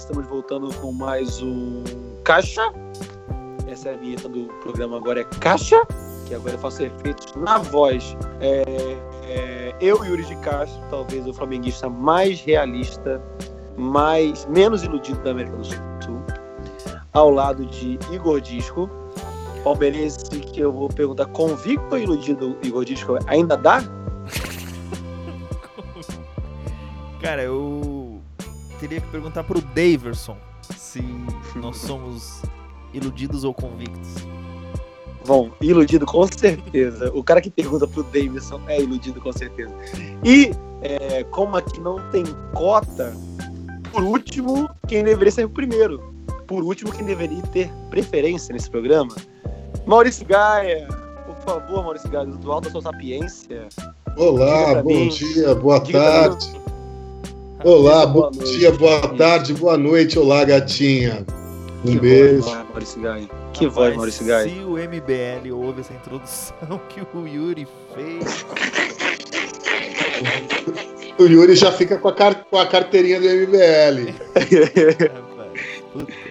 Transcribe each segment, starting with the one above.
estamos voltando com mais um Caixa. Essa é a vinheta do programa agora é Caixa, que agora eu faço efeitos na voz. É, é, eu, Yuri de Castro, talvez o flamenguista mais realista, mais menos iludido da América do Sul, ao lado de Igor Disco. Palmeirense que eu vou perguntar, convicto ou iludido, Igor Disco, ainda dá? Cara, eu teria que perguntar pro Daverson se nós somos iludidos ou convictos. Bom, iludido com certeza. O cara que pergunta pro Davidson é iludido com certeza. E, é, como aqui não tem cota, por último, quem deveria ser o primeiro. Por último, quem deveria ter preferência nesse programa. Maurício Gaia, por favor, Maurício Gaia, do alto da sua sapiência. Olá, bom mim, dia, boa tarde. Olá, bom dia, boa tarde, boa noite. Olá, gatinha. Um que beijo. Voz, Maurício Gaia. Que Rapaz, voz, Maurício Gaia. Se o MBL ouve essa introdução que o Yuri fez. o Yuri já fica com a, car com a carteirinha do MBL.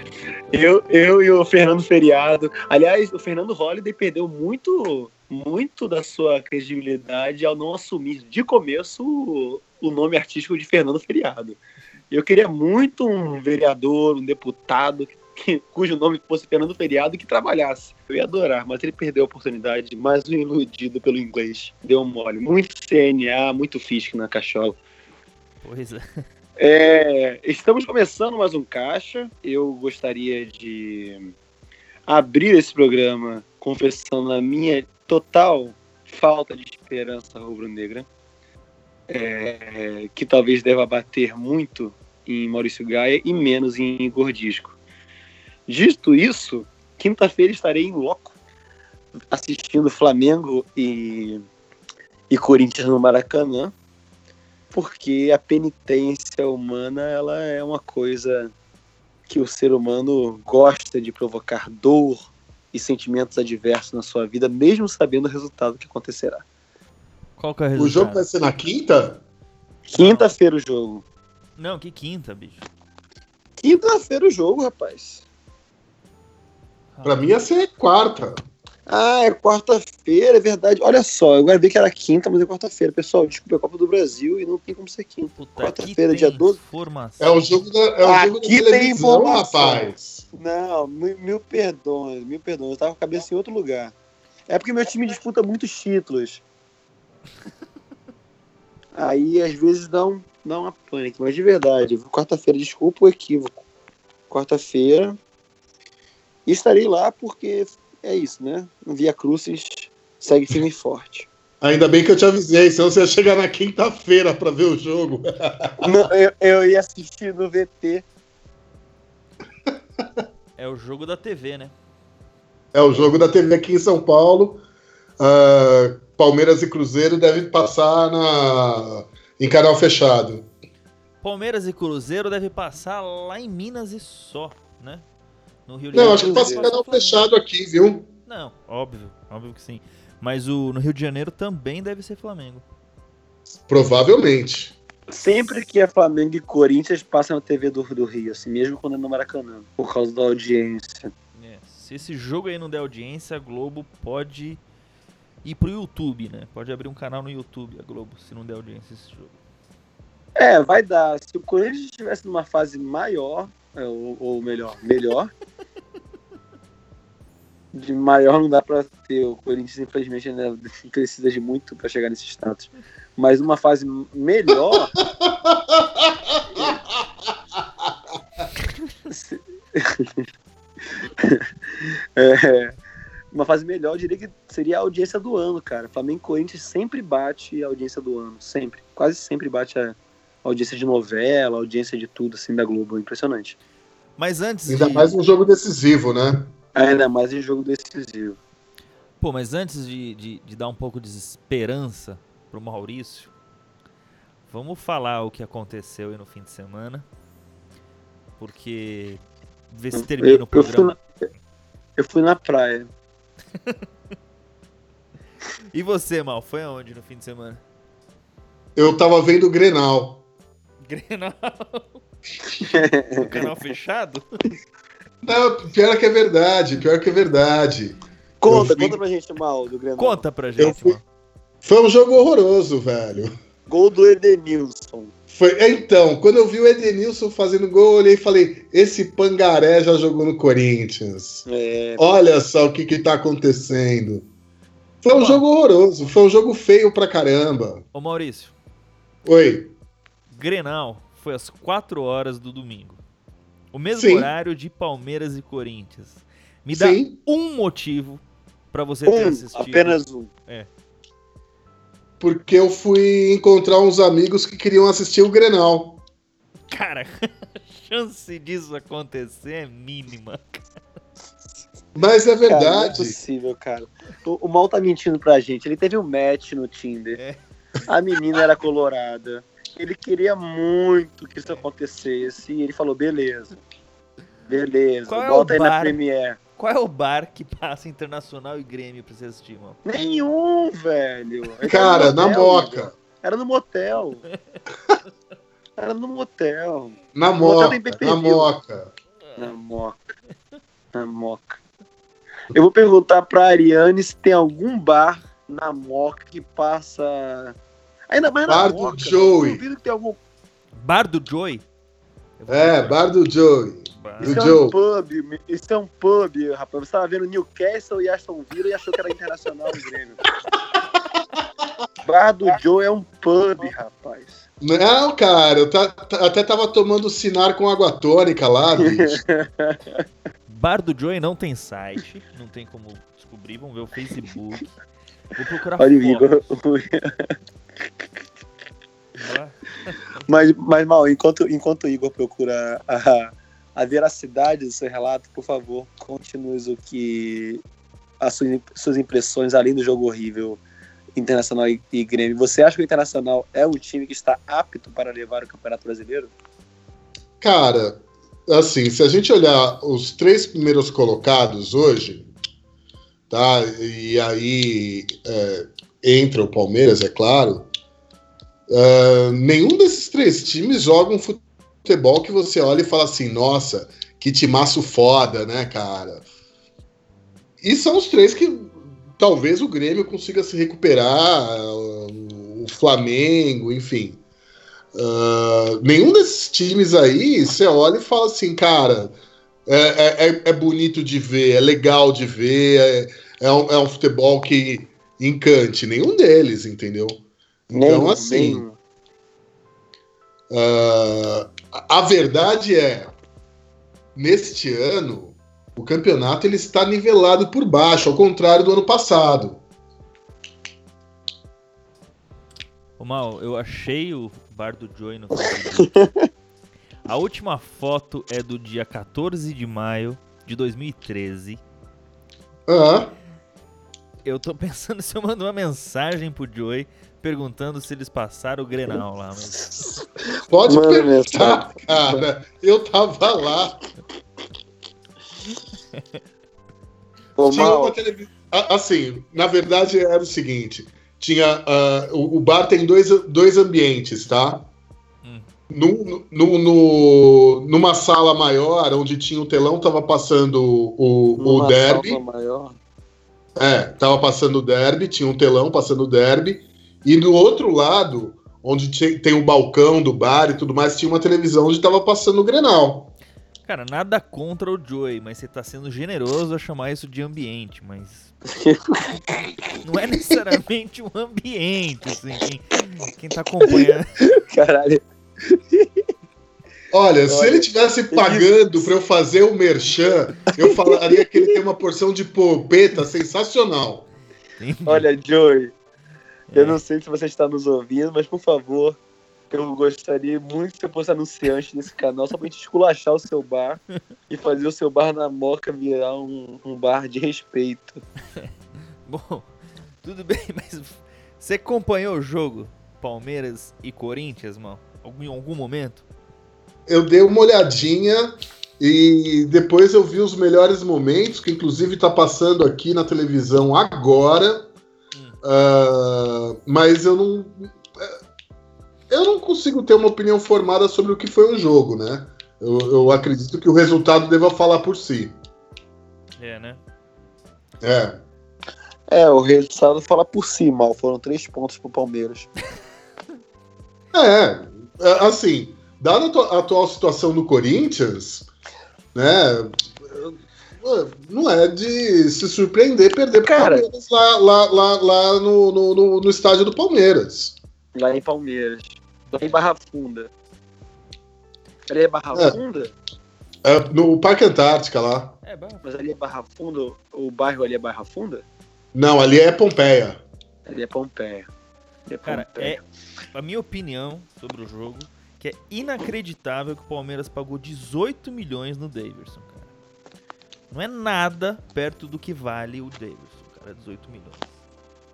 eu, eu e o Fernando Feriado. Aliás, o Fernando Holliday perdeu muito, muito da sua credibilidade ao não assumir de começo o nome artístico de Fernando Feriado. Eu queria muito um vereador, um deputado que, cujo nome fosse Fernando Feriado que trabalhasse. Eu ia adorar, mas ele perdeu a oportunidade. Mais um iludido pelo inglês. Deu mole. Muito CNA, muito Fisk na cachola. Pois é. É. Estamos começando mais um Caixa. Eu gostaria de abrir esse programa confessando a minha total falta de esperança rubro-negra é, que talvez deva bater muito em Maurício Gaia e menos em Igor Disco. Dito isso, quinta-feira estarei em loco assistindo Flamengo e, e Corinthians no Maracanã, porque a penitência humana ela é uma coisa que o ser humano gosta de provocar dor e sentimentos adversos na sua vida, mesmo sabendo o resultado que acontecerá. Qual que é o resultado? O jogo vai ser na quinta? Quinta-feira o jogo. Não, que quinta, bicho. Quinta-feira o jogo, rapaz. Pra mim ia ser quarta. Ah, é quarta-feira, é verdade. Olha só, eu agora vi que era quinta, mas é quarta-feira. Pessoal, desculpa, é Copa do Brasil e não tem como ser quinta. Quarta-feira, dia 12. Informação. É o jogo da, é o Aqui jogo da tem televisão, informação. rapaz. Não, mil, mil perdões, mil perdões. Eu tava com a cabeça em outro lugar. É porque meu time disputa muitos títulos. Aí às vezes dá, um, dá uma pânico, mas de verdade, quarta-feira, desculpa o equívoco. Quarta-feira. E estarei lá porque é isso, né? Via Crucis segue firme e forte. Ainda bem que eu te avisei, senão você ia chegar na quinta-feira pra ver o jogo. Não, eu, eu ia assistir no VT. É o jogo da TV, né? É o jogo da TV aqui em São Paulo. Uh, Palmeiras e Cruzeiro devem passar na... em canal fechado. Palmeiras e Cruzeiro deve passar lá em Minas e só, né? No Rio de Não, acho que passa em canal fechado aqui, viu? Não, óbvio, óbvio que sim. Mas o, no Rio de Janeiro também deve ser Flamengo. Provavelmente. Sempre que é Flamengo e Corinthians, passa na TV do, do Rio, assim, mesmo quando é no Maracanã, por causa da audiência. É, se esse jogo aí não der audiência, a Globo pode ir pro YouTube, né? Pode abrir um canal no YouTube, a Globo, se não der audiência esse jogo. É, vai dar. Se o Corinthians estivesse numa fase maior, é, ou, ou melhor, melhor. de maior não dá pra ter. O Corinthians, infelizmente, ainda precisa de muito para chegar nesse status. Mas numa fase melhor. é, uma fase melhor, eu diria que seria a audiência do ano, cara. Flamengo e Corinthians sempre bate a audiência do ano, sempre. Quase sempre bate a audiência de novela, audiência de tudo, assim, da Globo. Impressionante. Mas antes. Ainda de... mais um jogo decisivo, né? Ainda mais um jogo decisivo. Pô, mas antes de, de, de dar um pouco de esperança pro Maurício, vamos falar o que aconteceu aí no fim de semana. Porque. Ver se termina eu, o programa. Eu fui, na, eu fui na praia. e você, Mal, foi aonde no fim de semana? Eu tava vendo o Grenal. Grenal? No canal fechado? Não, pior que é verdade, pior que é verdade. Conta, fui- conta pra gente mal do Grenal. Conta pra gente, fui- mano. Foi um jogo horroroso, velho. Gol do Edenilson. Foi, então, quando eu vi o Edenilson fazendo gol, eu olhei e falei: esse pangaré já jogou no Corinthians. É, Olha só o que, que tá acontecendo. Foi um Ó. jogo horroroso, foi um jogo feio pra caramba. Ô Maurício, Oi. Grenal foi às 4 horas do domingo. O mesmo Sim. horário de Palmeiras e Corinthians. Me dá Sim. um motivo pra você ter um, assistido. apenas um. Porque eu fui encontrar uns amigos que queriam assistir o Grenal. Cara, a chance disso acontecer é mínima. Mas é Cara, não é verdade. possível, cara. O, o Mal tá mentindo pra gente. Ele teve um match no Tinder. É. A menina era colorada. Ele queria muito que isso acontecesse. E ele falou: beleza. Beleza. Qual é Bota o aí na bar? Premiere. Qual é o bar que passa Internacional e Grêmio pra você assistir, mano? Nenhum, velho. Cara, na moca. velho. Era no motel. Era no motel. Na moca, na moca. Na moca. Na moca. Eu vou perguntar pra Ariane se tem algum bar na moca que passa. Ainda mais na Bar do moca. Joey. Duvido que tem algum. Bar do vou É, bar do Joey. Bar- Do Isso é Joe. um pub. Isso é um pub, rapaz. Você tava vendo Newcastle e Aston Villa e achou que era internacional o Grêmio. Bar do Joe é um pub, rapaz. Não, cara, eu ta- até tava tomando sinar com água tônica lá, bicho. Bar do Joy não tem site, não tem como descobrir, vamos ver o Facebook. Vou procurar Olha. Igor. Mas, mas mal, enquanto, enquanto o Igor procura a, a veracidade do seu relato, por favor, conte-nos o que. As suas, suas impressões, além do jogo horrível Internacional e, e Grêmio. Você acha que o Internacional é um time que está apto para levar o Campeonato Brasileiro? Cara, assim, se a gente olhar os três primeiros colocados hoje, tá? E aí é, entra o Palmeiras, é claro. É, nenhum desses três times joga um futebol que você olha e fala assim, nossa, que timaço foda, né, cara? E são os três que talvez o Grêmio consiga se recuperar, o Flamengo, enfim. Uh, nenhum desses times aí, você olha e fala assim, cara, é, é- é- é bonito de ver, é legal de ver, é, é um, é um futebol que encante. Nenhum deles, entendeu? Então, assim, uh, a verdade é, neste ano, o campeonato ele está nivelado por baixo, ao contrário do ano passado. Ô Mal, eu achei o bar do Joy no Facebook. A última foto é do dia 14 de maio de 2013. Ah, Eu tô pensando se eu mando uma mensagem pro Joy perguntando se eles passaram o Grenal lá. Mas... pode Manda perguntar, cara. Eu tava lá. Ô, Tinha Mal, uma televisão. Assim, na verdade era o seguinte: tinha. ah, o, o bar tem dois, dois ambientes, tá? Hum. No, no, no- numa sala maior, onde tinha o telão, tava passando o, o numa derby. salva maior. É, tava passando o derby, tinha um telão passando o derby. E do outro lado, onde tem o balcão do bar e tudo mais, tinha uma televisão onde tava passando o Grenal. Cara, nada contra o Joy, mas você tá sendo generoso a chamar isso de ambiente, mas. Não é necessariamente um ambiente, assim. Quem, quem tá acompanhando. Caralho. Olha, se Olha, ele tivesse pagando pra eu fazer o merchan, eu falaria que ele tem uma porção de polpeta sensacional. Olha, Joey, eu É. não sei se você está nos ouvindo, mas por favor, eu gostaria muito que você fosse anunciante nesse canal, só pra gente esculachar o seu bar e fazer o seu bar na Moca virar um, um bar de respeito. Bom, tudo bem, mas você acompanhou o jogo Palmeiras e Corinthians, mano? Em algum momento? Eu dei uma olhadinha e depois eu vi os melhores momentos, que inclusive tá passando aqui na televisão agora. Hum. Ah, mas eu não. eu não consigo ter uma opinião formada sobre o que foi o jogo, né? Eu, eu acredito que o resultado deva falar por si. É, né? É. É, o resultado fala por si, mal. Foram três pontos pro Palmeiras. É, é, assim, dada a atua- a atual situação do Corinthians, né? Não é de se surpreender perder pro Cara. Palmeiras lá, lá, lá, lá no, no, no- no estádio do Palmeiras. Lá em Palmeiras. Lá em Barra Funda. Ali é Barra É. Funda? É, no Parque Antártica lá. É. Mas ali é Barra Funda? O bairro ali é Barra Funda? Não, ali é Pompeia. Ali é Pompeia. Ali é Cara, Pompeia. é a minha opinião sobre o jogo que é inacreditável que o Palmeiras pagou 18 milhões no Davidson, cara. Não é nada perto do que vale o Davidson, cara, 18 milhões.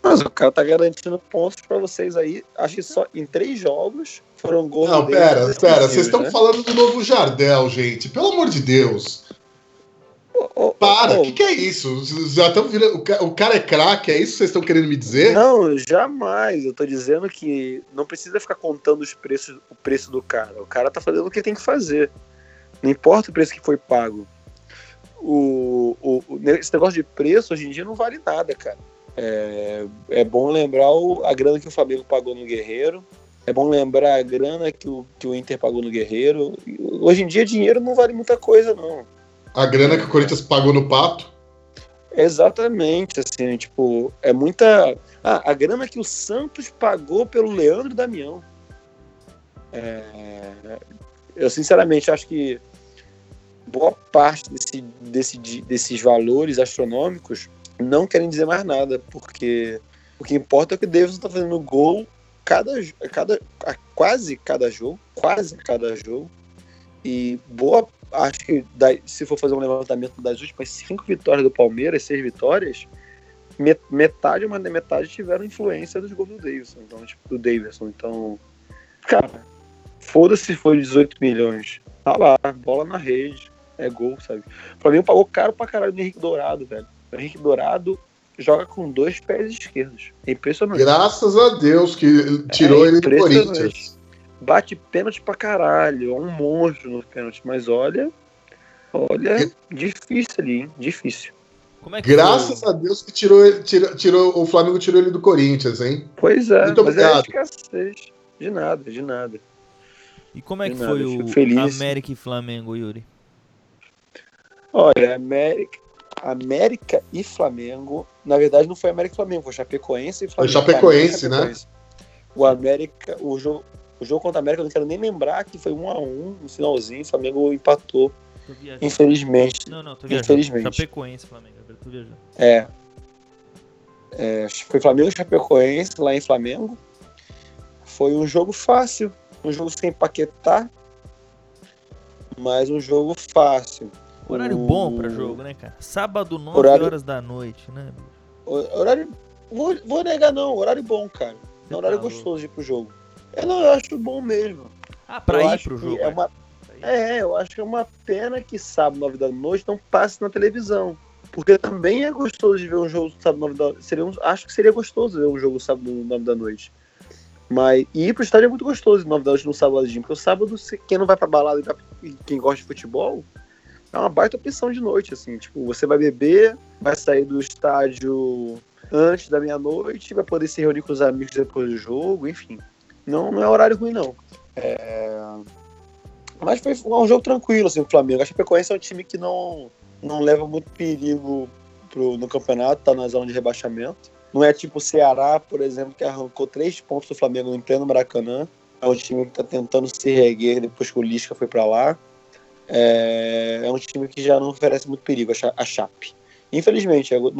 Mas o cara tá garantindo pontos pra vocês aí. Acho que só em três jogos foram gols. Não, pera, pera. Vocês estão né? falando do novo Jardel, gente. Pelo amor de Deus. Para, o que, que é isso? Já estão virando. O ca- o cara é craque, é isso que vocês estão querendo me dizer? Não, jamais. Eu tô dizendo que não precisa ficar contando os preços, o preço do cara. O cara tá fazendo o que tem que fazer. Não importa o preço que foi pago. O, o, esse negócio de preço hoje em dia não vale nada, cara. É, é bom lembrar o- a grana que o Flamengo pagou no Guerreiro. É bom lembrar a grana que o, que o Inter pagou no Guerreiro. Hoje em dia, dinheiro não vale muita coisa, não. A grana que o Corinthians pagou no pato. Exatamente, assim, tipo, é muita. Ah, a grana que o Santos pagou pelo Leandro Damião. É, Eu sinceramente acho que boa parte desse, desse, desses valores astronômicos não querem dizer mais nada, porque o que importa é que o Davidson tá fazendo gol cada, cada, a quase cada jogo, quase cada jogo. E boa, acho que se for fazer um levantamento das últimas cinco vitórias do Palmeiras, seis vitórias, met- metade, da metade tiveram influência dos gols do Davidson, então, tipo, do Davidson. Então, cara, foda-se se foi 18 milhões. Tá lá, bola na rede, é gol, sabe? O Flamengo pagou caro pra caralho do Henrique Dourado, velho. O Henrique Dourado joga com dois pés esquerdos. É impressionante. Graças a Deus que tirou É ele do. Corinthians. Bate pênalti pra caralho, é um monstro no pênalti, mas olha, olha, difícil ali, hein? Difícil. Como é que Graças foi? a Deus que tirou, ele- tirou, tirou- o Flamengo tirou ele do Corinthians, hein? Pois é, Muito mas é obrigado. escassez. De nada, de nada. E como é que De nada, foi o feliz. América e Flamengo, Yuri? Olha, América, América e Flamengo, na verdade não foi América e Flamengo, foi Chapecoense e Flamengo. Chapecoense, Flamengo e Chapecoense. O América, o jogo, o jogo contra a América, eu não quero nem lembrar que foi um a um no finalzinho, o Flamengo empatou, infelizmente. Não, não, tô viajando. Infelizmente. Chapecoense, Flamengo. Eu tô viajando. É. É, foi Flamengo e Chapecoense lá em Flamengo. Foi um jogo fácil, um jogo sem paquetar, mas um jogo fácil. Horário O- bom pra jogo, né, cara? Sábado, 9 Horário- horas da noite, né? Horário. Vou, vou negar, não. Horário bom, cara. É um horário Tá gostoso de ir pro jogo. Eu não eu acho bom mesmo. Ah, pra eu ir pro jogo. É, é. uma, é, eu acho que é uma pena que sábado, 9 da noite, não passe na televisão. Porque também é gostoso de ver um jogo sábado, 9 da noite. Um, acho que seria gostoso ver um jogo sábado, 9 da noite. Mas e ir pro estádio é muito gostoso, 9 da noite no sábado, porque o sábado, quem não vai pra balada e quem gosta de futebol, é uma baita opção de noite, assim. Tipo, você vai beber, vai sair do estádio antes da meia-noite, vai poder se reunir com os amigos depois do jogo, enfim. Não, não é horário ruim, não. É, Mas foi um jogo tranquilo, assim, o Flamengo. A Chapecoense é um time que não, não leva muito perigo pro, no campeonato, tá na zona de rebaixamento. Não é tipo o Ceará, por exemplo, que arrancou três pontos do Flamengo em pleno Maracanã. É um time que tá tentando se reerguer depois que o Lisca foi para lá. É, é um time que já não oferece muito perigo, a Cha- a Chape. Infelizmente, é, não,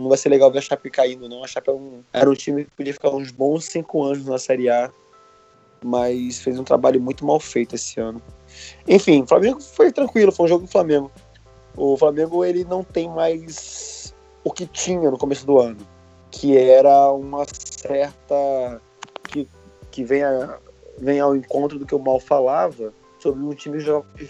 não vai ser legal ver a Chape caindo, não. A Chape é um- era um time que podia ficar uns bons cinco anos na Série A, mas fez um trabalho muito mal feito esse ano. Enfim, o Flamengo foi tranquilo, foi um jogo do Flamengo. O Flamengo ele não tem mais o que tinha no começo do ano, que era uma certa que, que vem, a- vem ao encontro do que o Mal falava sobre um time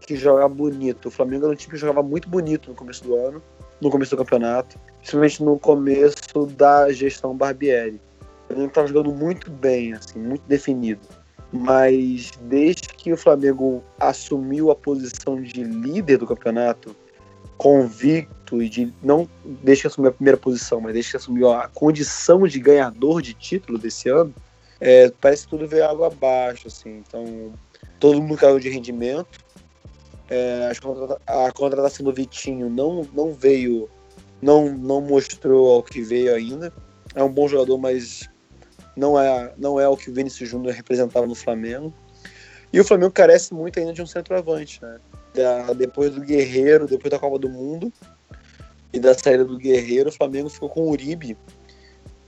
que joga bonito. O Flamengo era um time que jogava muito bonito no começo do ano, no começo do campeonato, principalmente no começo da gestão Barbieri. O Flamengo estava jogando muito bem, assim, muito definido. Mas desde que o Flamengo assumiu a posição de líder do campeonato, convicto e de não desde que assumiu a primeira posição, mas desde que assumiu a condição de ganhador de título desse ano, é, parece que tudo veio água abaixo, assim. Então, todo mundo caiu de rendimento. É, a contratação do Vitinho não, não veio, não, não mostrou ao que veio ainda. É um bom jogador, mas não é, não é o que o Vinícius Júnior representava no Flamengo. E o Flamengo carece muito ainda de um centroavante, né? Da, depois do Guerreiro, depois da Copa do Mundo e da saída do Guerreiro, o Flamengo ficou com o Uribe,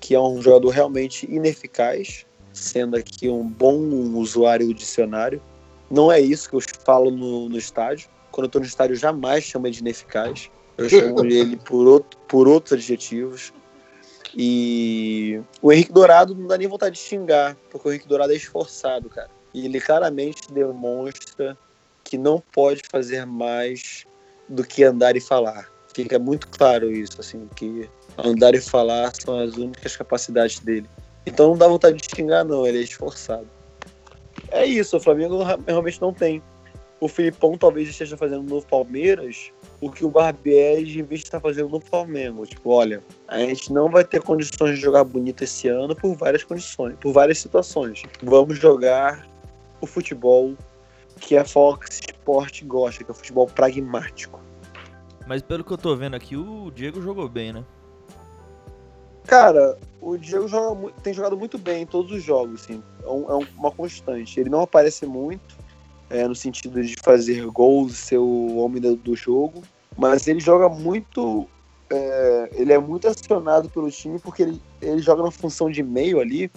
que é um jogador realmente ineficaz, sendo aqui um bom usuário do dicionário. Não é isso que eu falo no, no estádio. Quando eu estou no estádio, jamais chamo ele de ineficaz. Eu chamo ele por, outro, por outros adjetivos. E o Henrique Dourado não dá nem vontade de xingar, porque o Henrique Dourado é esforçado, cara. E ele claramente demonstra que não pode fazer mais do que andar e falar. Fica muito claro isso, assim, que andar e falar são as únicas capacidades dele. Então não dá vontade de xingar, não, ele é esforçado. É isso, o Flamengo realmente não tem. O Filipão talvez esteja fazendo no Palmeiras o que o Barbieri de vez está fazendo no Flamengo. Tipo, olha, a gente não vai ter condições de jogar bonito esse ano por várias condições, por várias situações. Vamos jogar o futebol que a Fox Sport gosta, que é o futebol pragmático. Mas pelo que eu tô vendo aqui, o Diego jogou bem, né? Cara, o Diego joga, tem jogado muito bem em todos os jogos, assim. É, um, é uma constante. Ele não aparece muito, é, no sentido de fazer gols ser o homem do, do jogo, mas ele joga muito. É, ele é muito acionado pelo time porque ele, ele joga na função de meio ali,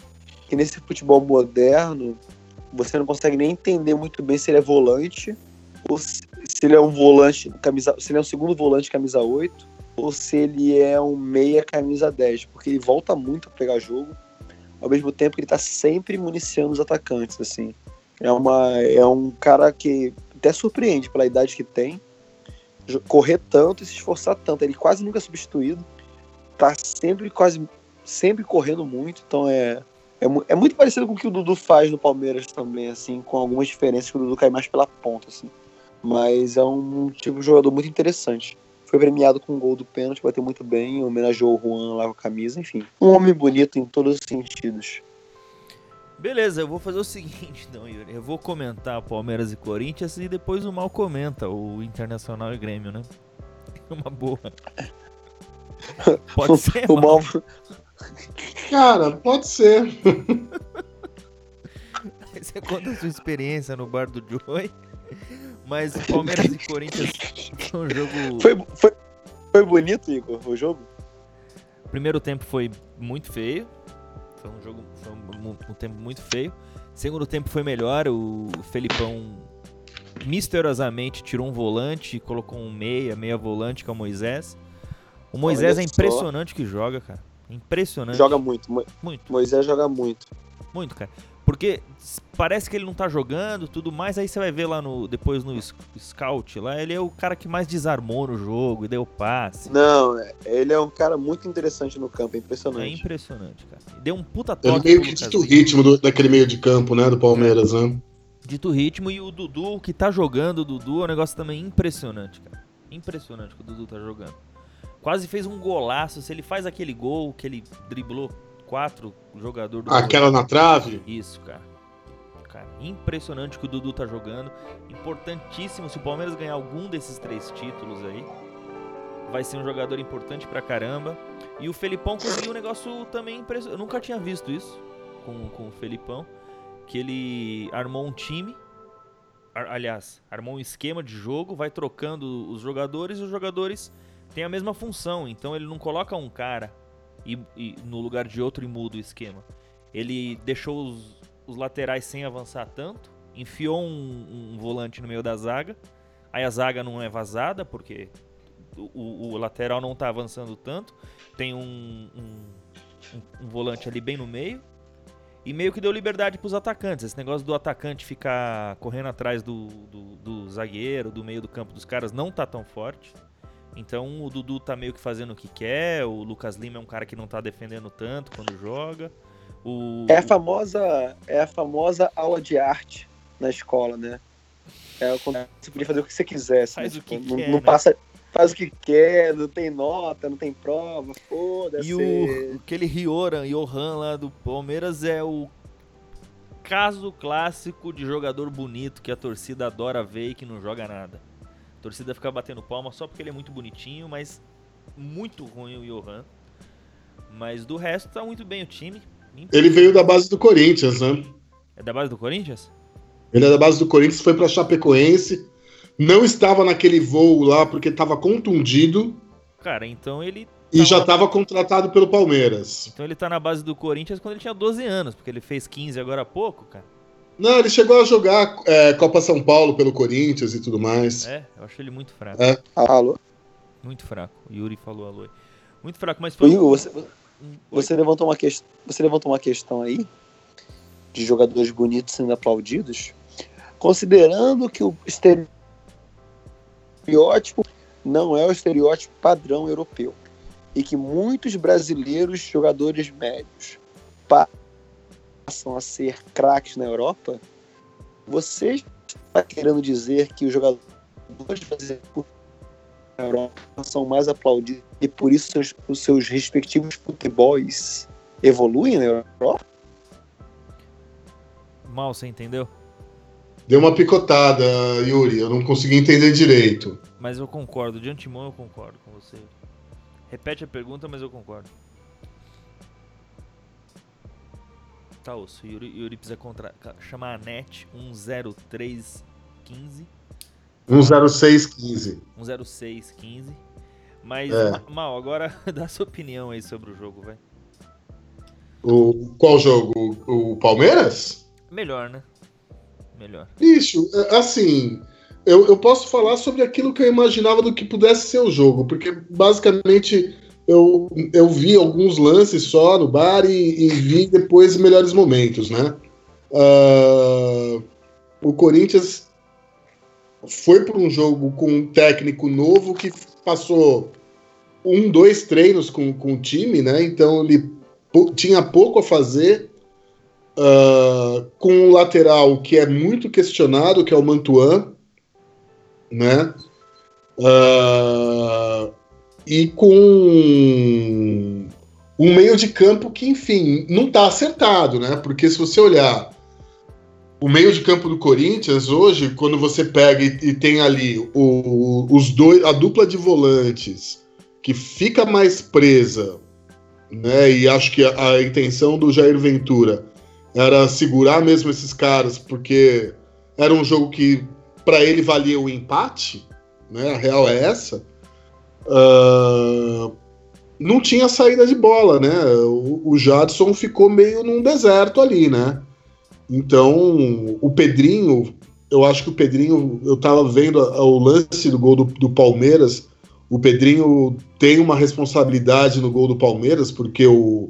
que nesse futebol moderno você não consegue nem entender muito bem se ele é volante ou se, se ele é um volante camisa, se ele é um segundo volante camisa 8 ou se ele é um meia camisa 10, porque ele volta muito a pegar jogo, ao mesmo tempo que ele tá sempre municiando os atacantes, assim. É, uma, é um cara que até surpreende pela idade que tem, correr tanto e se esforçar tanto. Ele quase nunca é substituído, tá sempre quase sempre correndo muito, então é, é, é, muito parecido com o que o Dudu faz no Palmeiras também, assim, com algumas diferenças que o Dudu cai mais pela ponta, assim. Mas é um tipo de jogador muito interessante. Foi premiado com um gol do pênalti, bateu muito bem, homenageou o Juan lá com a camisa, enfim. Um homem bonito em todos os sentidos. Beleza, eu vou fazer o seguinte, então, Yuri. Eu vou comentar Palmeiras e Corinthians e depois o Mal comenta o Internacional e Grêmio, né? Uma boa. Pode ser, o Mal. Cara, pode ser. Você conta a sua experiência no bar do Joy. Mas Palmeiras e Corinthians foi um jogo. Foi, foi, foi bonito, Igor, o jogo? O primeiro tempo foi muito feio. Foi um jogo, foi um, um, tempo muito feio. Segundo tempo foi melhor. O Felipão misteriosamente tirou um volante e colocou um meia, meia volante que é o Moisés. O Moisés Olha é impressionante só. que joga, cara. Impressionante. Joga muito. Muito. Moisés joga muito. Muito, cara. Porque parece que ele não tá jogando tudo mais, aí você vai ver lá no depois no scout lá, ele é o cara que mais desarmou no jogo e deu passe. Não, é, ele é um cara muito interessante no campo, é impressionante. É impressionante, cara. Deu um puta toque. Ele meio que dita o ritmo do, daquele meio de campo, né, do Palmeiras, é. né? Dito o ritmo e o Dudu, que tá jogando, o Dudu é um negócio também impressionante, cara. Impressionante que o Dudu tá jogando. Quase fez um golaço, se ele faz aquele gol que ele driblou quatro jogadores do Aquela na trave? Isso, cara. Cara, impressionante que o Dudu tá jogando. Importantíssimo. Se o Palmeiras ganhar algum desses três títulos aí, vai ser um jogador importante pra caramba. E o Felipão conseguiu um negócio também impressionante. Eu nunca tinha visto isso com, com o Felipão. Que ele armou um time. Aliás, armou um esquema de jogo, vai trocando os jogadores e os jogadores têm a mesma função. Então ele não coloca um cara e, e, no lugar de outro e muda o esquema. Ele deixou os, os laterais sem avançar tanto, enfiou um, um, volante no meio da zaga, aí a zaga não é vazada porque o, o lateral não está avançando tanto, tem um, um, volante ali bem no meio e meio que deu liberdade para os atacantes. Esse negócio do atacante ficar correndo atrás do, do, do zagueiro, do meio do campo dos caras, não tá tão forte. Então o Dudu tá meio que fazendo o que quer, o Lucas Lima é um cara que não tá defendendo tanto quando joga. O, É a famosa, é a famosa aula de arte na escola, né? É quando você podia fazer o que você quisesse. Faz né? o que Tipo, não, quer, não né? passa, faz o que quer, não tem nota, não tem prova, foda-se. E o aquele Rioran, Johan lá do Palmeiras é o caso clássico de jogador bonito que a torcida adora ver e que não joga nada. A torcida fica batendo palma só porque ele é muito bonitinho, mas muito ruim o Johan. Mas do resto tá muito bem o time. Ele veio da base do Corinthians, né? É da base do Corinthians? Ele é da base do Corinthians, foi pra Chapecoense. Não estava naquele voo lá porque estava contundido Cara, então ele e já estava contratado pelo Palmeiras. então ele tá na base do Corinthians quando ele tinha 12 anos, porque ele fez 15 agora há pouco, cara. Não, ele chegou a jogar é, Copa São Paulo pelo Corinthians e tudo mais. É, eu acho ele muito fraco. É. Alô? Muito fraco. O Yuri falou alô. Muito fraco, mas foi Igor, você, você, levantou uma quest... você levantou uma questão aí de jogadores bonitos sendo aplaudidos, considerando que o estereótipo não é o estereótipo padrão europeu e que muitos brasileiros jogadores médios passam a ser craques na Europa, você está querendo dizer que os jogadores na Europa são mais aplaudidos e por isso seus- os seus respectivos futebols evoluem na Europa? Mal, você entendeu? Deu uma picotada, Yuri. Eu não consegui entender direito. Mas eu concordo, de antemão eu concordo com você. Repete a pergunta, mas eu concordo. Tá, osso. Yuri, Yuri precisa contra... chamar a NET 10315, 10615. 10615. Mas, É. Ma- Mal, agora dá sua opinião aí sobre o jogo, vai. O, qual jogo? O, Palmeiras? Melhor, né? Melhor. Bicho, é, assim, eu, eu posso falar sobre aquilo que eu imaginava do que pudesse ser o jogo, porque basicamente eu, eu vi alguns lances só no bar e, e vi depois melhores momentos, né? Ah, o Corinthians foi para um jogo com um técnico novo que passou um, dois treinos com, com o time, né? Então ele tinha pouco a fazer. Ah, com um lateral que é muito questionado, que é o Mantuan, né? Ah, e com um meio de campo que, enfim, não está acertado, né? Porque se você olhar o meio de campo do Corinthians hoje, quando você pega e, e tem ali o- os dois, a dupla de volantes que fica mais presa, né? E acho que a, a intenção do Jair Ventura era segurar mesmo esses caras, porque era um jogo que para ele valia o empate, né? A real é essa. Ah, não tinha saída de bola, né? O, o Jadson ficou meio num deserto ali, né? Então, o Pedrinho, eu acho que o Pedrinho, eu tava vendo o lance do gol do, do Palmeiras. O Pedrinho tem uma responsabilidade no gol do Palmeiras, porque o,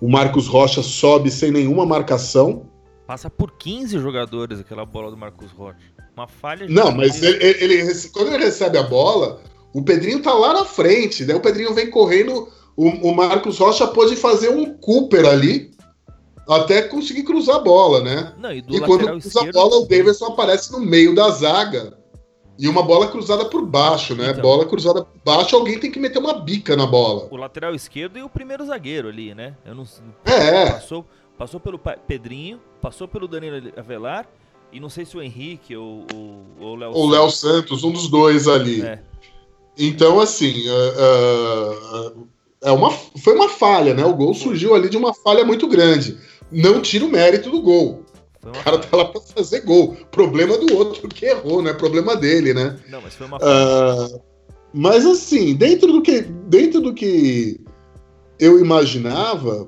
o Marcos Rocha sobe sem nenhuma marcação. Passa por 15 jogadores aquela bola do Marcos Rocha. Uma falha de Não, mas ele, ele- ele quando ele recebe a bola, o Pedrinho tá lá na frente. Daí o Pedrinho vem correndo. O, o Marcos Rocha pôde fazer um Cooper ali até conseguir cruzar a bola, né? Não, e E quando cruza a esquerdo. bola, o Davidson aparece no meio da zaga. E uma bola cruzada por baixo, né? Então. Bola cruzada por baixo, alguém tem que meter uma bica na bola. O lateral esquerdo e o primeiro zagueiro ali, né? Eu não É, Passou, passou pelo Pedrinho, passou pelo Danilo Avelar e não sei se o Henrique ou ou- ou o Léo. o Léo Santos, um dos dois ali. É. Então, assim, é, é, é uma, foi uma falha, né? O gol surgiu ali de uma falha muito grande. Não tira o mérito do gol. O cara tá lá pra fazer gol. Problema do outro que errou, não é problema dele, né? Não, mas foi uma falha. Ah, mas assim, dentro do que dentro do que eu imaginava,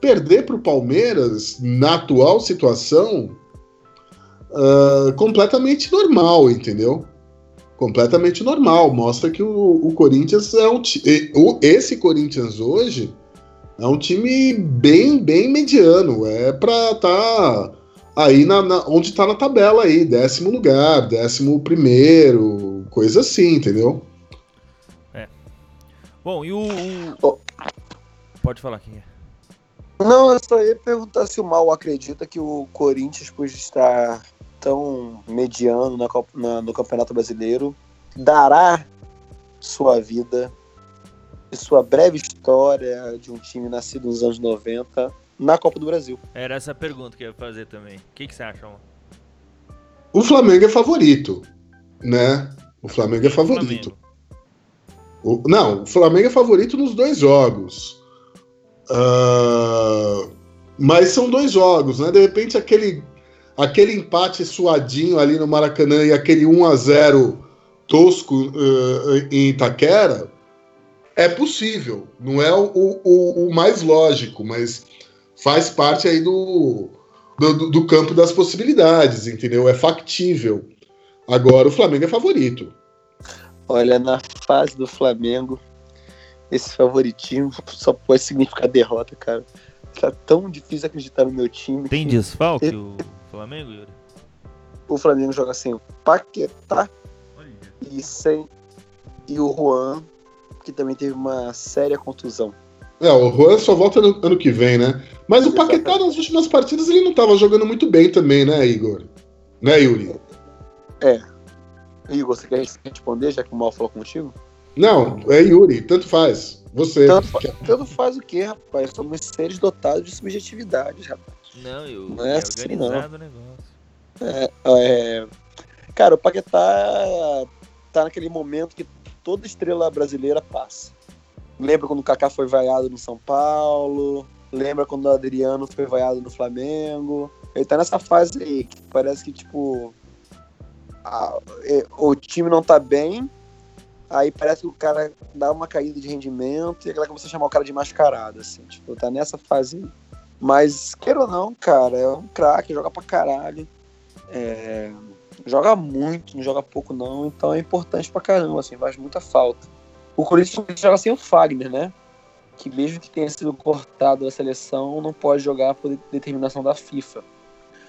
perder para o Palmeiras na atual situação ah, completamente normal, entendeu? Completamente normal. Mostra que o, o Corinthians é um e- esse Corinthians hoje é um time bem bem mediano. É para tá aí na, na- onde tá na tabela aí, décimo lugar, décimo primeiro, coisa assim, entendeu? Bom, e o. o- Oh. Pode falar quem é. Não, eu só ia perguntar se o Mal acredita que o Corinthians, por estar tão mediano na, na, no Campeonato Brasileiro, dará sua vida e sua breve história de um time nascido nos anos 90 na Copa do Brasil. Era essa pergunta que eu ia fazer também. O que, que você acha, Mal? O Flamengo é favorito, né? O Flamengo é favorito. O, não, o Flamengo é favorito nos dois jogos. Uh, mas são dois jogos, né? De repente aquele, aquele empate suadinho ali no Maracanã e aquele 1 a 0 tosco uh, em Itaquera é possível. Não é o, o, o mais lógico, mas faz parte aí do, do, do, campo das possibilidades, entendeu? É factível. Agora o Flamengo é favorito. Olha, na fase do Flamengo, esse favoritismo só pode significar derrota, cara. Tá tão difícil acreditar no meu time. Tem que... desfalque eu... o Flamengo, Yuri? O Flamengo joga sem o Paquetá e sem e o Juan, que também teve uma séria contusão. É, o Juan só volta no ano que vem, né? Mas o Paquetá nas últimas partidas ele não estava jogando muito bem também, né, Igor? Né, Yuri? É. Igor, você quer responder, já que o Mal falou contigo? Não, é Yuri, tanto faz. Você. Tanto, tanto faz o quê, rapaz? Somos seres dotados de subjetividade, rapaz. Não, eu não é, é assim, organizado não. o negócio. É, é, cara, o Paquetá tá naquele momento que toda estrela brasileira passa. Lembra quando o Kaká foi vaiado no São Paulo? Lembra quando o Adriano foi vaiado no Flamengo? Ele tá nessa fase aí, que parece que, tipo, a, o time não tá bem, aí parece que o cara dá uma caída de rendimento e a galera começa a chamar o cara de mascarado, assim, tipo, tá nessa fase aí. Mas, queira ou não, cara, é um craque, joga pra caralho. É, joga muito, não joga pouco não, então é importante pra caramba, assim, faz muita falta. O Corinthians joga sem o Fagner, né? Que mesmo que tenha sido cortado da seleção, não pode jogar por determinação da FIFA.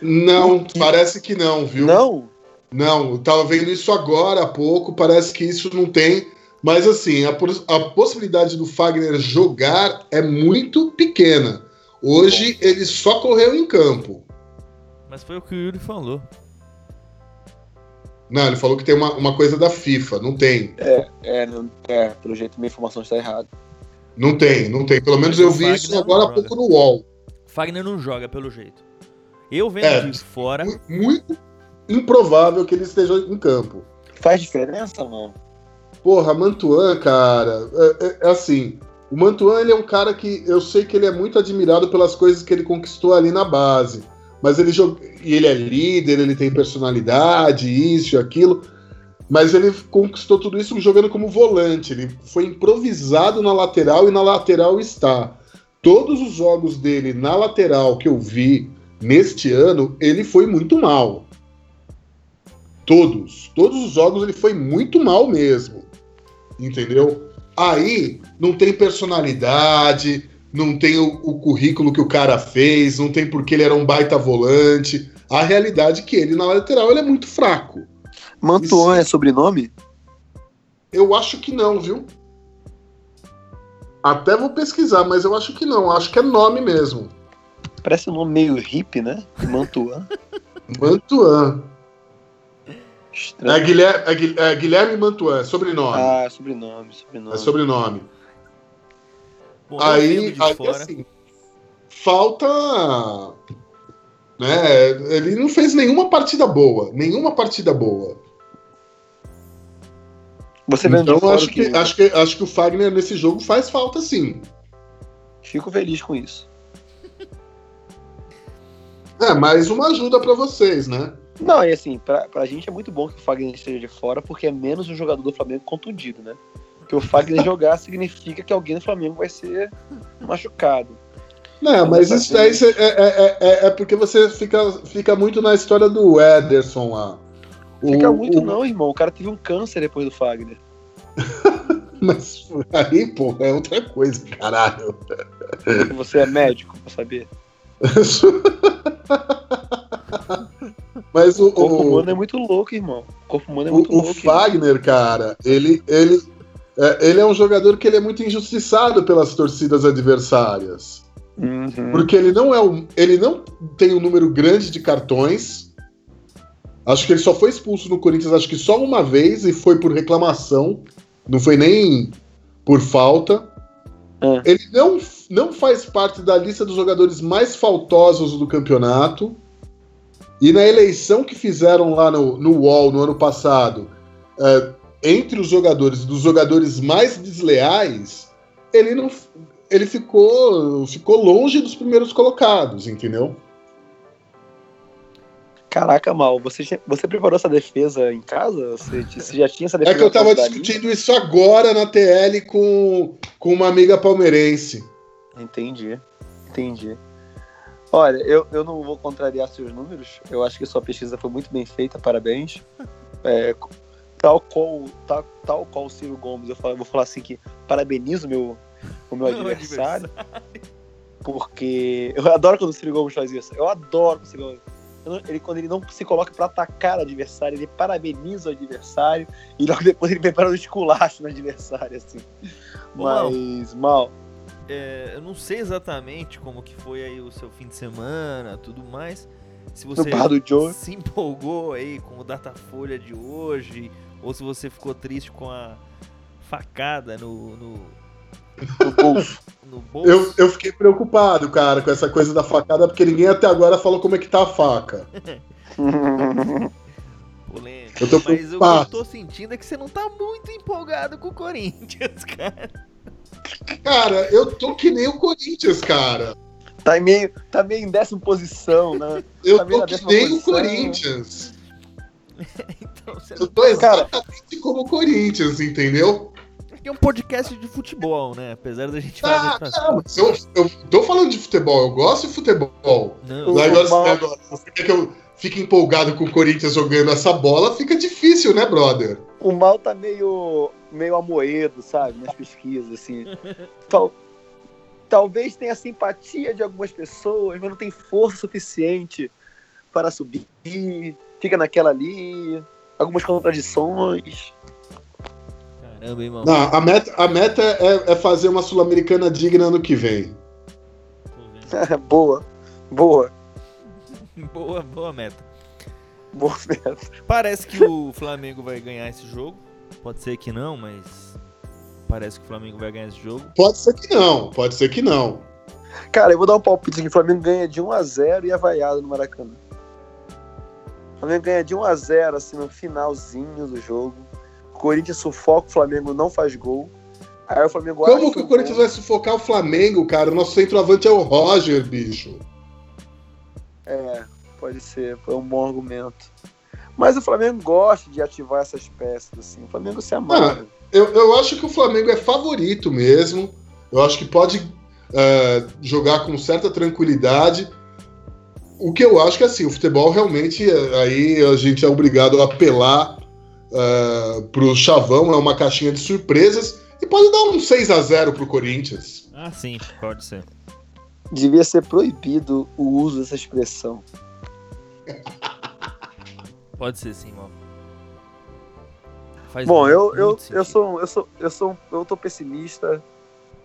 Não, Porque... parece que não, viu? Não? Não, eu tava vendo isso agora há pouco, parece que isso não tem. Mas assim, a, a possibilidade do Fagner jogar é muito pequena. Hoje ele só correu em campo. Mas foi o que o Yuri falou. Não, ele falou que tem uma, uma coisa da FIFA, não tem. É, é, não, é pelo jeito minha informação está errada. Não tem, não tem. Pelo menos eu vi Fagner isso agora há pouco no UOL. Fagner não joga, pelo jeito. Eu vendo é, de fora. Muito improvável que ele esteja em campo. Faz diferença, mano? Porra, Mantuan, cara, é, é, é, assim. O Mantuan ele é um cara que eu sei que ele é muito admirado pelas coisas que ele conquistou ali na base mas ele joga, e ele é líder, ele tem personalidade, isso e aquilo, mas ele conquistou tudo isso jogando como volante. Ele foi improvisado na lateral e na lateral está. Todos os jogos dele na lateral que eu vi neste ano, ele foi muito mal. Todos. Todos os jogos ele foi muito mal mesmo. Entendeu? Aí não tem personalidade, não tem o, o, currículo que o cara fez, não tem porque ele era um baita volante. A realidade é que ele na lateral ele é muito fraco. Mantuan é sobrenome? Eu acho que não, viu? Até vou pesquisar, mas eu acho que não. Acho que é nome mesmo. Parece um nome meio hippie, né? Mantuan. Mantuan. É Guilherme, é Guilherme Mantuan, é sobrenome. Ah, sobrenome, sobrenome. É sobrenome. Bom, aí, aí assim, falta. Né, ele não fez nenhuma partida boa. Nenhuma partida boa. Você então acho que, que, acho que acho que o Fagner nesse jogo faz falta sim. Fico feliz com isso. É, mais uma ajuda para vocês, né? Não, e assim, pra, pra gente é muito bom que o Fagner esteja de fora, porque é menos um jogador do Flamengo contundido, né? que o Fagner jogar significa que alguém do Flamengo vai ser machucado. Não, mas isso daí é, é, é, é, porque você fica, fica muito na história do Ederson lá. Fica muito o... não, irmão. O cara teve um câncer depois do Fagner. mas aí, pô, é outra coisa, caralho. Você é médico, pra saber. Mas o, o corpo humano é muito louco, irmão. O corpo humano é muito o, louco. O Fagner, irmão. cara, ele, ele, é, ele é um jogador que ele é muito injustiçado pelas torcidas adversárias. Uhum. Porque ele não é um, ele não tem um número grande de cartões. Acho que ele só foi expulso no Corinthians, acho que só uma vez e foi por reclamação. Não foi nem por falta. É. Ele não, não faz parte da lista dos jogadores mais faltosos do campeonato. E na eleição que fizeram lá no, no UOL no ano passado, é, entre os jogadores, dos jogadores mais desleais, ele não, ele ficou, ficou longe dos primeiros colocados, entendeu? Caraca, Mal, você, você preparou essa defesa em casa? Você, você já tinha essa defesa? É que eu tava discutindo isso agora na TL com, com uma amiga palmeirense. Entendi, entendi. Olha, eu, eu não vou contrariar seus números. Eu acho que sua pesquisa foi muito bem feita, parabéns. É, tal qual, tal, tal qual o Ciro Gomes, eu, falo, vou falar assim que parabenizo meu, o meu adversário, adversário. Porque eu adoro quando o Ciro Gomes faz isso. Eu adoro quando o Ciro Gomes. Ele, quando ele não se coloca para atacar o adversário, ele parabeniza o adversário e logo depois ele prepara o esculacho no adversário, assim. Mas, mal. É, eu não sei exatamente como que foi aí o seu fim de semana, tudo mais. Se você se empolgou aí com o Datafolha de hoje, ou se você ficou triste com a facada no, no no bolso. No bolso. Eu, eu fiquei preocupado, cara, com essa coisa da facada, porque ninguém até agora falou como é que tá a faca. Polêmico. Eu tô Mas o que eu tô sentindo é que você não tá muito empolgado com o Corinthians, cara. Cara, eu tô que nem o Corinthians, cara. Tá meio, tá meio em décima posição, né? Eu tá tô que nem posição. o Corinthians. então, você eu tô exatamente cara... como o Corinthians, entendeu? aqui é um podcast de futebol, né? Apesar da gente fazer ah, não, coisas. Eu, eu tô falando de futebol, eu gosto de futebol. Não, agora, mal... você quer que eu fique empolgado com o Corinthians jogando essa bola, fica difícil, né, brother? O mal tá meio, meio amoedo, sabe? Nas pesquisas, assim. Tal, talvez tenha simpatia de algumas pessoas, mas não tem força suficiente para subir. Fica naquela ali, algumas contradições. Caramba, hein, Não, a meta, a meta é, é fazer uma Sul-Americana digna no que vem. boa, boa. boa, boa meta. Boa meta. Parece que o Flamengo vai ganhar esse jogo. Pode ser que não, mas parece que o Flamengo vai ganhar esse jogo. Pode ser que não, pode ser que não. Cara, eu vou dar um palpite aqui. O Flamengo ganha de 1x0 e é vaiado no Maracanã. O Flamengo ganha de 1x0, assim, no finalzinho do jogo. Corinthians sufoca o Flamengo, não faz gol. Aí o Flamengo Como que o Corinthians gol. vai sufocar o Flamengo, cara? O nosso centroavante é o Roger, bicho. É, pode ser, foi um bom argumento. Mas o Flamengo gosta de ativar essas peças, assim. O Flamengo se amarra. Ah, eu, eu acho que o Flamengo é favorito mesmo. Eu acho que pode uh, jogar com certa tranquilidade. O que eu acho que assim, o futebol realmente aí a gente é obrigado a apelar uh, pro Chavão, é uma caixinha de surpresas. E pode dar um 6 a 0 pro Corinthians. Ah, sim, pode ser. Devia ser proibido o uso dessa expressão. Pode ser sim, mano. Faz Bom, eu, eu, eu sou eu sou eu sou eu tô pessimista.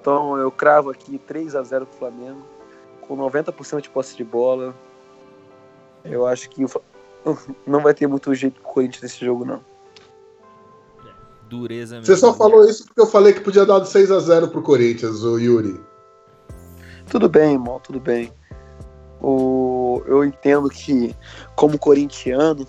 Então eu cravo aqui 3 a 0 pro Flamengo com 90% de posse de bola. Eu acho que não vai ter muito jeito pro Corinthians nesse jogo não dureza mesmo. Você só falou isso porque eu falei que podia dar de 6 a 0 pro Corinthians, o Yuri. Tudo bem, irmão, tudo bem. O... Eu entendo que, como corintiano,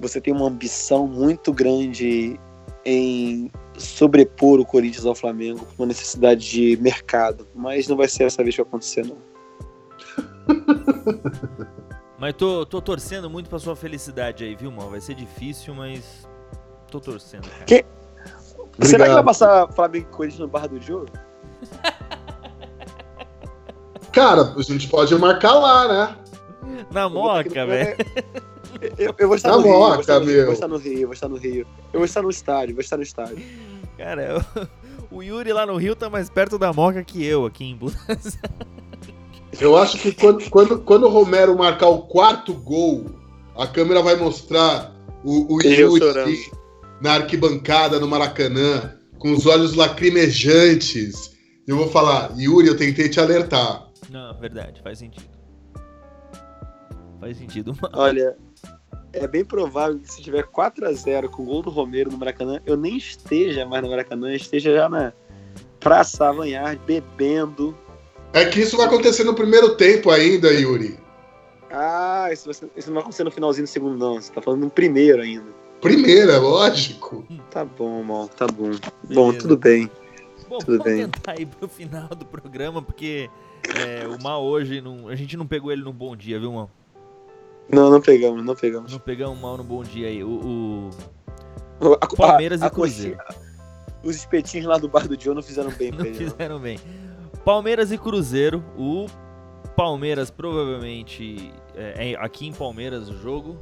você tem uma ambição muito grande em sobrepor o Corinthians ao Flamengo por uma necessidade de mercado. Mas não vai ser essa vez que vai acontecer, não. mas tô, tô torcendo muito pra sua felicidade aí, viu, mal? Vai ser difícil, mas Tô torcendo, cara. Que... Será que vai passar Flamengo e Corinthians no Barra do Jogo? Cara, a gente pode marcar lá, né? Na moca, velho. Eu, eu, vou estar Na no moca, Rio, eu vou estar no Rio, eu vou estar no Rio. Eu vou estar no estádio, vou estar no estádio. Cara, eu, o Yuri lá no Rio tá mais perto da moca que eu aqui em Budas. Eu acho que quando, quando, quando o Romero marcar o quarto gol, a câmera vai mostrar o, o Yuri na arquibancada no Maracanã, com os olhos lacrimejantes, eu vou falar, Yuri, eu tentei te alertar. Não, verdade, faz sentido. Faz sentido. Olha, é bem provável que se tiver 4x0 com o gol do Romero no Maracanã, eu nem esteja mais no Maracanã, esteja já na Praça Avanhar, bebendo. É que isso vai acontecer no primeiro tempo ainda, Yuri. Ah, isso, vai- isso não vai acontecer no finalzinho do segundo, não. Você tá falando no primeiro ainda. Primeiro, é lógico. Tá bom, mal, tá bom. Bom, tudo bem. Bom, Tudo vamos bem. tentar ir pro final do programa, porque é, o Mal hoje, não, a gente não pegou ele num bom dia, viu, Mal? Não, não pegamos, não pegamos. Não pegamos o Mal no bom dia aí. O, o- A- Palmeiras a- e a Cruzeiro. coxinha- Os espetinhos lá do bar do Joe não fizeram bem pra não ele. não. fizeram bem. Palmeiras e Cruzeiro. O Palmeiras provavelmente. É, é aqui em Palmeiras o jogo.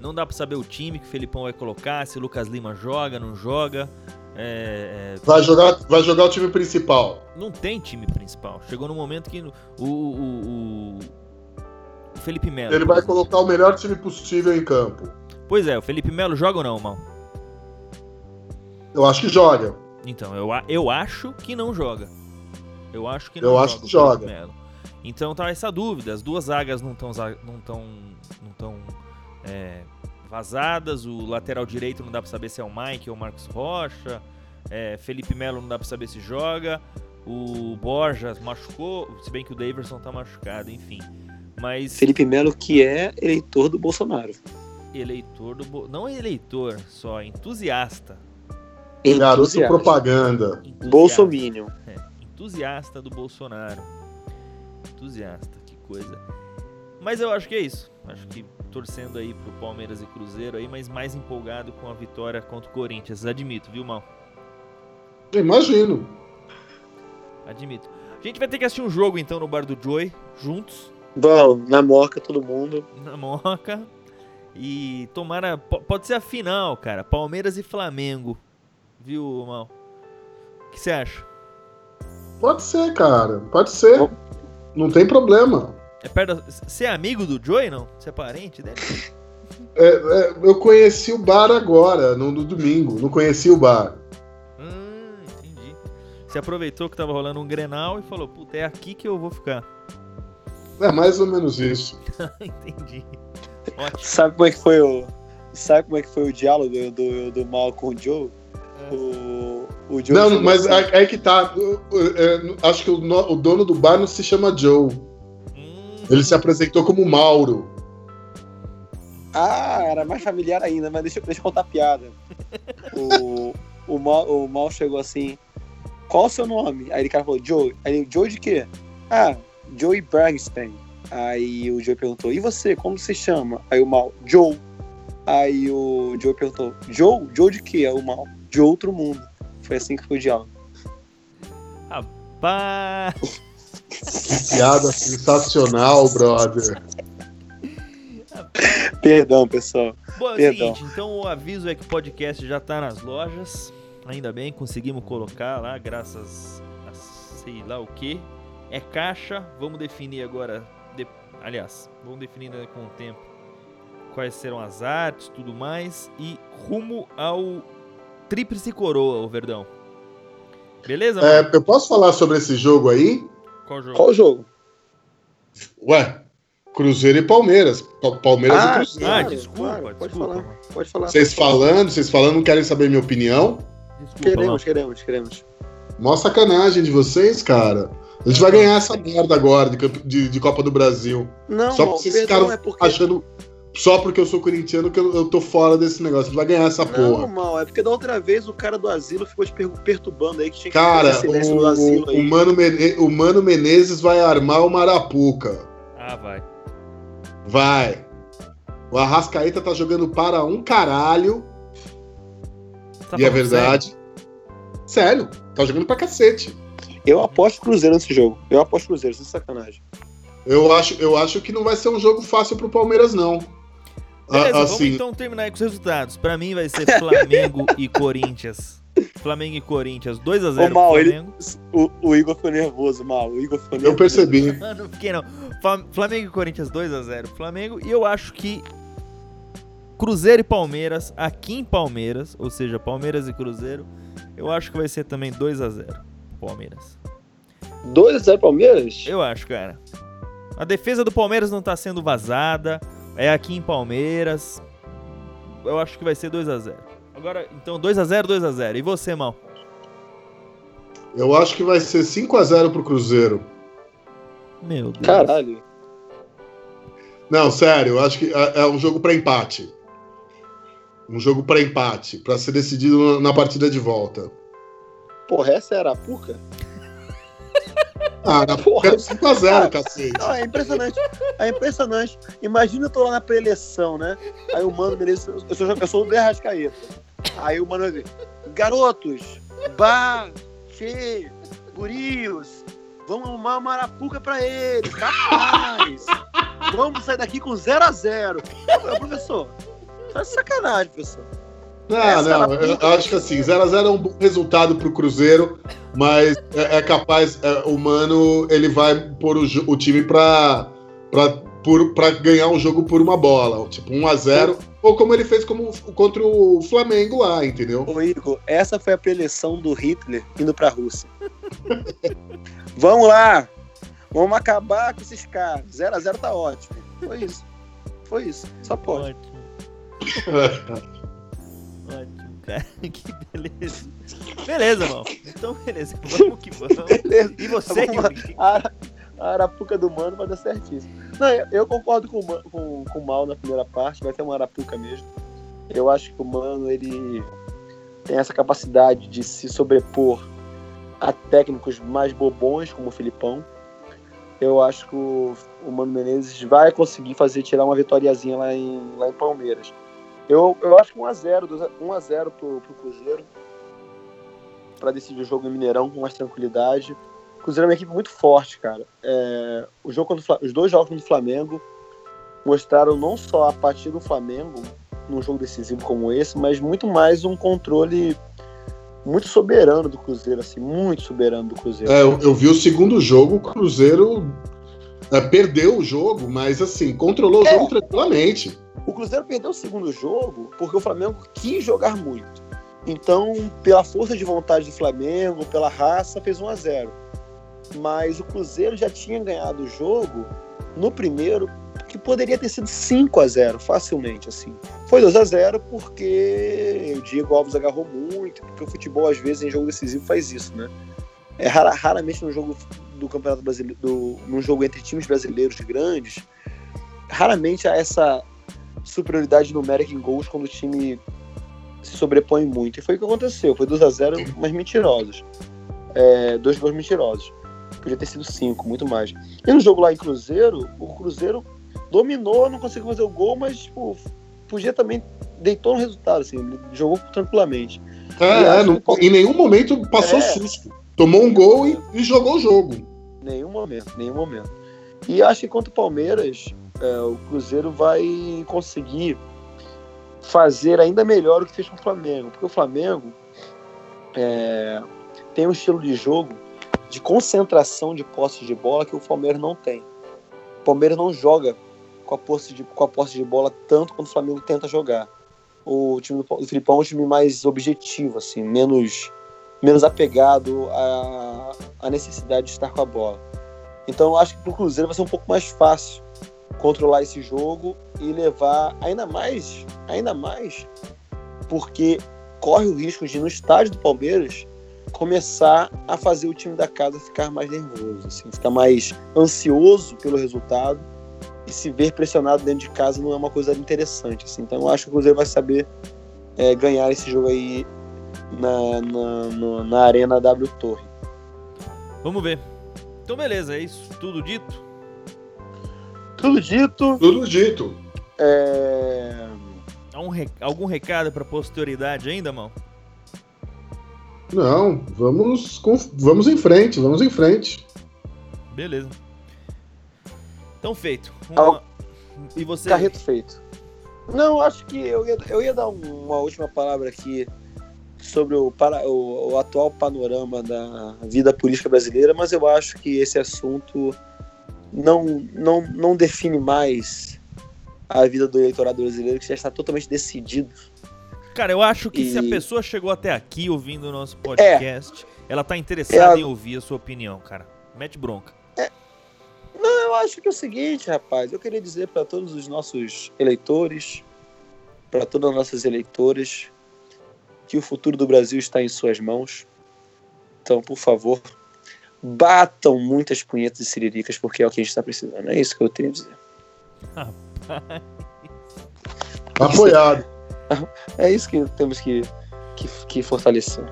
Não dá pra saber o time que o Felipão vai colocar, se o Lucas Lima joga, não joga. É, é, Vai jogar, vai jogar o time principal. não tem time principal. Chegou no momento que o, o, o, Felipe Melo. Ele vai colocar o melhor time possível em campo. Pois é, o Felipe Melo joga ou não, mal? Eu acho que joga. Então, eu, eu acho que não joga. Eu acho que Eu não acho joga. que o Felipe joga. Melo. Então tá essa dúvida. As duas zagas não estão não tão, não tão, é, vazadas. O lateral direito não dá pra saber se é o Mike ou o Marcos Rocha. É, Felipe Melo não dá pra saber se joga. O Borja machucou, se bem que o Daverson tá machucado, enfim. Mas Felipe Melo, que é eleitor do Bolsonaro. eleitor do. Bo- Não entusiasta, só entusiasta. Garoto Entusiasta. propaganda. Entusiasta. Bolsominion. É, entusiasta do Bolsonaro. Entusiasta, que coisa. Mas eu acho que é isso. Acho que torcendo aí pro Palmeiras e Cruzeiro aí, mas mais empolgado com a vitória contra o Corinthians. Admito, viu, Mal? Imagino. Admito. A gente vai ter que assistir um jogo então no bar do Joy, juntos, Bom, na moca, todo mundo. na Moca. E tomara. po- Pode ser a final, cara. Palmeiras e Flamengo. Viu, Mal? O que você acha? Pode ser, cara. Pode ser. Bom. Não tem problema. É perto da... Você é amigo do Joy, não? Você é parente dele? É, é, eu conheci o bar agora, no, no domingo. Não conheci o bar. Hum, entendi. Você aproveitou que tava rolando um Grenal e falou, puta, é aqui que eu vou ficar. É mais ou menos isso. entendi. Ótimo. Sabe como é que foi o. Sabe como é que foi o diálogo do, do Mal com o Joe? É. O, o Joe Não, mas assim, aí aí que tá. Eu- eu- eu- Acho que o, o dono do bar não se chama Joe. Ele se apresentou como Mauro. Ah, era mais familiar ainda, mas deixa, eu- deixa eu contar a piada. O, o, Mal, o Mal chegou assim: Qual o seu nome? Aí ele cara falou: Joe. Aí ele, Joe de quê? Ah, Joey Bergstein. Aí o Joe perguntou: E você, como se chama? Aí o Mal: Joe. Aí o Joe perguntou: Joe? Joe de quê? Aí o Mal: De outro mundo. Foi assim que foi o diálogo. pá. Que piada sensacional, brother. Perdão, pessoal. Bom, é o Perdão. seguinte, então o aviso é que o podcast já tá nas lojas. Ainda bem, conseguimos colocar lá, graças a sei lá o que. É caixa, vamos definir agora. de- Aliás, vamos definir né, com o tempo quais serão as artes tudo mais. E rumo ao Tríplice Coroa, o Verdão. Beleza, É, mano? eu posso falar sobre esse jogo aí? Qual jogo? Qual o jogo? Ué, Cruzeiro e Palmeiras. Pa- Palmeiras Ah, e Cruzeiro. Ah, Claro, desculpa, claro, pode desculpa. falar. Pode falar. Vocês falando, vocês falando, não querem saber minha opinião? Desculpa, Queremos, queremos, queremos. Mó sacanagem de vocês, cara. A gente vai ganhar essa merda agora de, campe- de- de Copa do Brasil. Não, Só porque esses caras é porque. achando. Só porque eu sou corintiano que eu, eu tô fora desse negócio. Vai ganhar essa Não, porra. mal, é porque da outra vez o cara do asilo ficou te per- perturbando aí que tinha que Cara, fazer silêncio o, do asilo o, aí. o Mano o Mano Menezes vai armar o Marapuca. Ah, vai. Vai. O Arrascaeta tá jogando para um caralho. Tá e é verdade. Sério, tá jogando pra cacete. Eu aposto Cruzeiro nesse jogo. Eu aposto Cruzeiro, sem sacanagem. Eu acho, eu acho que não vai ser um jogo fácil pro Palmeiras, não. Beleza, A- vamos assim, então terminar aí com os resultados. Pra mim vai ser Flamengo e Corinthians. Flamengo e Corinthians, 2x0 Ô, Mal, ele-. O, o Igor ficou nervoso, mal. O Igor ficou eu nervoso. percebi. Ah, não fiquei não. Flam- Flamengo e Corinthians 2x0 Flamengo. E eu acho que Cruzeiro e Palmeiras, aqui em Palmeiras, ou seja, Palmeiras e Cruzeiro, eu acho que vai ser também 2x0 pro Palmeiras. 2x0 Palmeiras? Eu acho, cara. A defesa do Palmeiras não tá sendo vazada. É aqui em Palmeiras. Eu acho que vai ser 2x0. Agora, então 2x0, 2x0. E você, mal? Eu acho que vai ser 5x0 pro Cruzeiro. Meu Deus. Caralho. Não, sério, eu acho que é, é um jogo para empate. Um jogo para empate, para ser decidido na partida de volta. Porra, essa é Arapuca? Ah, na porra, é 5x0, cacete. Não, é impressionante. É impressionante. Imagina eu tô lá na preleção, né? Aí o Mano Menezes, eu sou, eu sou o Derrascaeta. Aí o Mano vai dizer, garotos, bar, che, gurios, vamos arrumar uma arapuca pra eles, rapaz. Vamos sair daqui com 0x0. Professor, tá sacanagem, professor. Não, Essa não, eu acho que assim, 0x0 é um bom resultado pro Cruzeiro, mas é, é capaz, é, o Mano, ele vai pôr o, o time pra, pra, por, pra ganhar o jogo por uma bola, tipo 1x0, ou como ele fez como, contra o Flamengo lá, entendeu? Ô Igor, essa foi a preleção do Hitler indo pra Rússia. Vamos lá! Vamos acabar com esses caras. 0x0 tá ótimo. Foi isso. Foi isso. Só pode. Ótimo, cara. Que beleza. Beleza, mal. Então, beleza. Vamos que vamos. Beleza. E você. Yuri? A, a arapuca do mano vai dar certíssimo. Não, eu, eu concordo com, com, com o mal na primeira parte, vai ter uma arapuca mesmo. Eu acho que o mano, ele tem essa capacidade de se sobrepor a técnicos mais bobões, como o Filipão. Eu acho que o, o Mano Menezes vai conseguir fazer tirar uma vitoriazinha lá em, lá em Palmeiras. Eu, eu acho que 1x0, 1x0 pro, pro Cruzeiro. Pra decidir o jogo em Mineirão com mais tranquilidade. O Cruzeiro é uma equipe muito forte, cara. É, o jogo contra os dois jogos contra o Flamengo mostraram não só a partida do Flamengo num jogo decisivo como esse, mas muito mais um controle muito soberano do Cruzeiro, assim, muito soberano do Cruzeiro. É, eu, eu vi o segundo jogo, o Cruzeiro é, perdeu o jogo, mas assim, controlou o É. jogo tranquilamente. O Cruzeiro perdeu o segundo jogo porque o Flamengo quis jogar muito. Então, pela força de vontade do Flamengo, pela raça, fez 1 a 0 Mas o Cruzeiro já tinha ganhado o jogo no primeiro, que poderia ter sido 5 a 0 facilmente, assim. Foi 2 a 0 porque o Diego Alves agarrou muito, porque o futebol, às vezes, em jogo decisivo, faz isso, né? É rara- raramente no jogo do Campeonato Brasileiro, num jogo entre times brasileiros grandes, raramente há essa superioridade numérica em gols quando o time se sobrepõe muito. E foi o que aconteceu. Foi 2x0, mas mentirosos. É, dois gols mentirosos. Podia ter sido cinco, muito mais. E no jogo lá em Cruzeiro, o Cruzeiro dominou, não conseguiu fazer o gol, mas tipo, podia também deitou no resultado, assim, jogou tranquilamente. É, E é, não- que- em nenhum momento passou É. susto. Tomou um gol e, e jogou o jogo. Nenhum momento, nenhum momento. E acho que contra o Palmeiras, é, o Cruzeiro vai conseguir fazer ainda melhor o que fez com o Flamengo. Porque o Flamengo é, tem um estilo de jogo de concentração de posse de bola que o Palmeiras não tem. O Palmeiras não joga com a posse de, com a posse de bola tanto quanto o Flamengo tenta jogar. O time do, do Filipão é um time mais objetivo, assim, menos, menos apegado à, à necessidade de estar com a bola. Então eu acho que pro Cruzeiro vai ser um pouco mais fácil controlar esse jogo e levar ainda mais, ainda mais, porque corre o risco de no estádio do Palmeiras começar a fazer o time da casa ficar mais nervoso, assim, ficar mais ansioso pelo resultado e se ver pressionado dentro de casa não é uma coisa interessante, assim. Então eu acho que o Cruzeiro vai saber é, ganhar esse jogo aí na, na, na arena W Torre. Vamos ver. Então, beleza, é isso. Tudo dito? Tudo dito. Tudo dito. É... Há um re- Algum recado pra posterioridade ainda, mal? Não, vamos, com- vamos em frente, vamos em frente. Beleza. Então, feito. Al- Uma- E você? Carreto feito. Não, acho que eu ia, eu ia dar um- uma última palavra aqui sobre o, para, o, o atual panorama da vida política brasileira, mas eu acho que esse assunto não, não, não define mais a vida do eleitorado brasileiro, que já está totalmente decidido. Cara, eu acho que se a E- pessoa chegou até aqui ouvindo o nosso podcast, ela tá interessada Ela- em ouvir a sua opinião, cara. Mete bronca. Não, eu acho que é o seguinte, rapaz. Eu queria dizer para todos os nossos eleitores, para todas as nossas eleitoras, que o futuro do Brasil está em suas mãos. Então, por favor, batam muitas punhetas e siriricas, porque é o que a gente está precisando. É isso que eu tenho a dizer. Apoiado. É isso que temos que, que, que fortalecer.